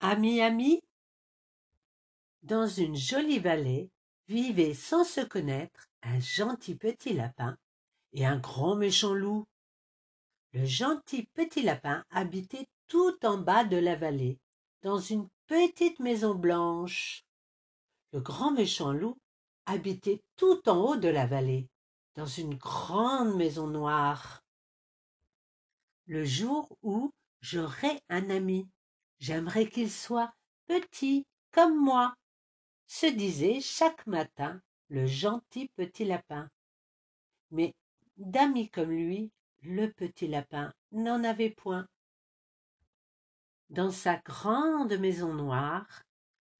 Ami, ami Dans une jolie vallée vivaient sans se connaître un gentil petit lapin et un grand méchant loup. Le gentil petit lapin habitait tout en bas de la vallée, dans une petite maison blanche. Le grand méchant loup habitait tout en haut de la vallée, dans une grande maison noire. Le jour où j'aurai un ami, j'aimerais qu'il soit petit comme moi, se disait chaque matin le gentil petit lapin. Mais d'amis comme lui, le petit lapin n'en avait point. Dans sa grande maison noire,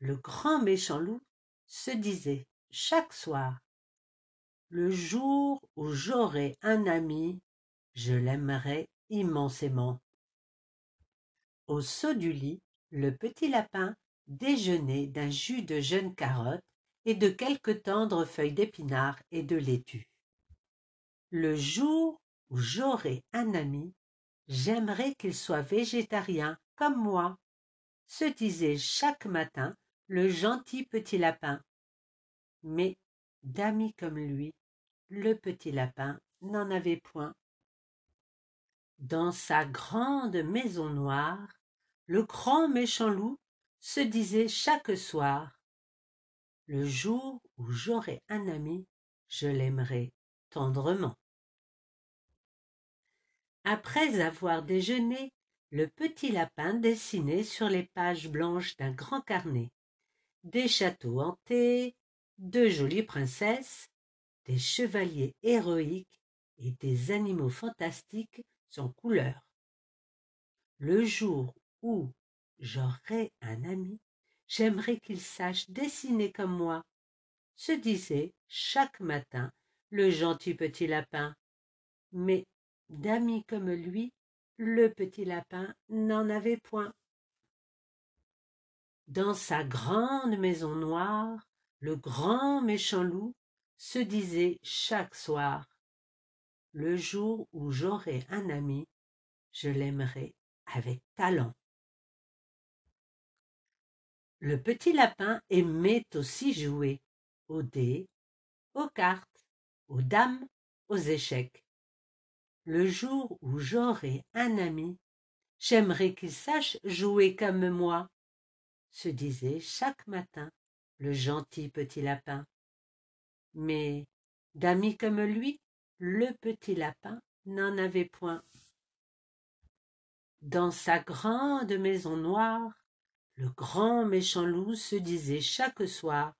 le grand méchant loup se disait chaque soir Le jour où j'aurai un ami, je l'aimerai immensément. Au saut du lit, le petit lapin déjeunait d'un jus de jeunes carottes et de quelques tendres feuilles d'épinards et de laitue. Le jour où j'aurai un ami, j'aimerais qu'il soit végétarien comme moi, se disait chaque matin le gentil petit lapin. Mais d'amis comme lui, le petit lapin n'en avait point. Dans sa grande maison noire, le grand méchant loup se disait chaque soir Le jour où j'aurai un ami, je l'aimerai tendrement. Après avoir déjeuné, le petit lapin dessinait sur les pages blanches d'un grand carnet des châteaux hantés, de jolies princesses, des chevaliers héroïques et des animaux fantastiques sans couleur. Le jour où j'aurai un ami, j'aimerais qu'il sache dessiner comme moi, se disait chaque matin le gentil petit lapin. Mais d'amis comme lui, le petit lapin n'en avait point. Dans sa grande maison noire, le grand méchant loup se disait chaque soir Le jour où j'aurai un ami, je l'aimerai avec talent. Le petit lapin aimait aussi jouer aux dés, aux cartes, aux dames, aux échecs. Le jour où j'aurai un ami, j'aimerais qu'il sache jouer comme moi, se disait chaque matin le gentil petit lapin. Mais d'amis comme lui, le petit lapin n'en avait point. Dans sa grande maison noire, le grand méchant loup se disait chaque soir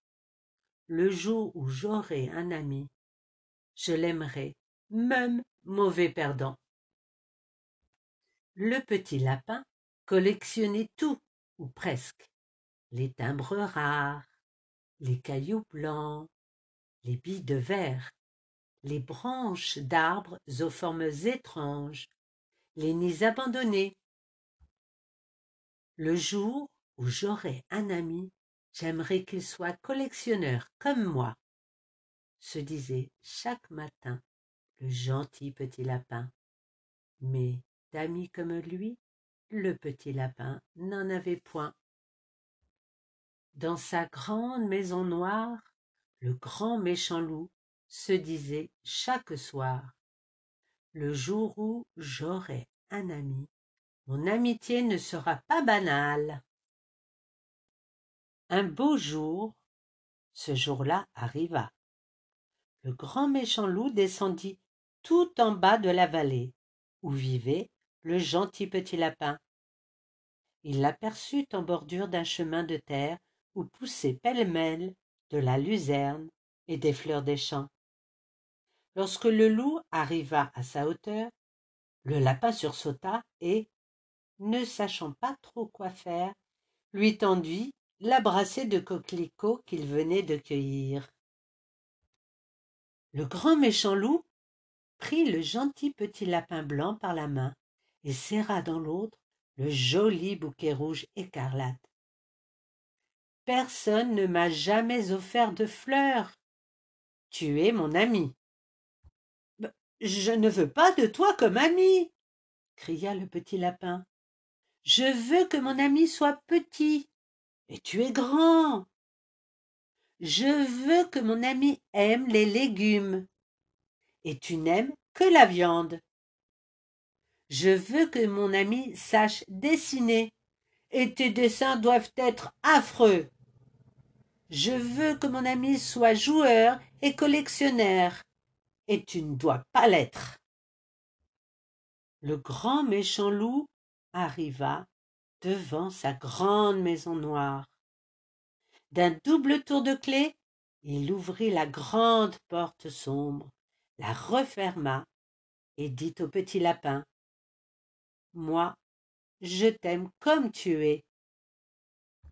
Le jour où j'aurai un ami, je l'aimerai même mauvais perdant. Le petit lapin collectionnait tout, ou presque, les timbres rares, les cailloux blancs, les billes de verre, les branches d'arbres aux formes étranges, les nids abandonnés. Le jour où j'aurai un ami, j'aimerais qu'il soit collectionneur comme moi, se disait chaque matin le gentil petit lapin. Mais d'amis comme lui, le petit lapin n'en avait point. Dans sa grande maison noire, le grand méchant loup se disait chaque soir Le jour où j'aurai un ami, mon amitié ne sera pas banale. Un beau jour, ce jour-là arriva. Le grand méchant loup descendit tout en bas de la vallée, où vivait le gentil petit lapin. Il l'aperçut en bordure d'un chemin de terre où poussaient pêle-mêle de la luzerne et des fleurs des champs. Lorsque le loup arriva à sa hauteur, le lapin sursauta et, ne sachant pas trop quoi faire, lui tendit la de coquelicots qu'il venait de cueillir. Le grand méchant loup prit le gentil petit lapin blanc par la main et serra dans l'autre le joli bouquet rouge écarlate. Personne ne m'a jamais offert de fleurs. Tu es mon ami. Je ne veux pas de toi comme ami, cria le petit lapin. Je veux que mon ami soit petit, et tu es grand. Je veux que mon ami aime les légumes, et tu n'aimes que la viande. Je veux que mon ami sache dessiner, et tes dessins doivent être affreux. Je veux que mon ami soit joueur et collectionneur, et tu ne dois pas l'être. Le grand méchant loup arriva devant sa grande maison noire. D'un double tour de clé, il ouvrit la grande porte sombre, la referma et dit au petit lapin moi je t'aime comme tu es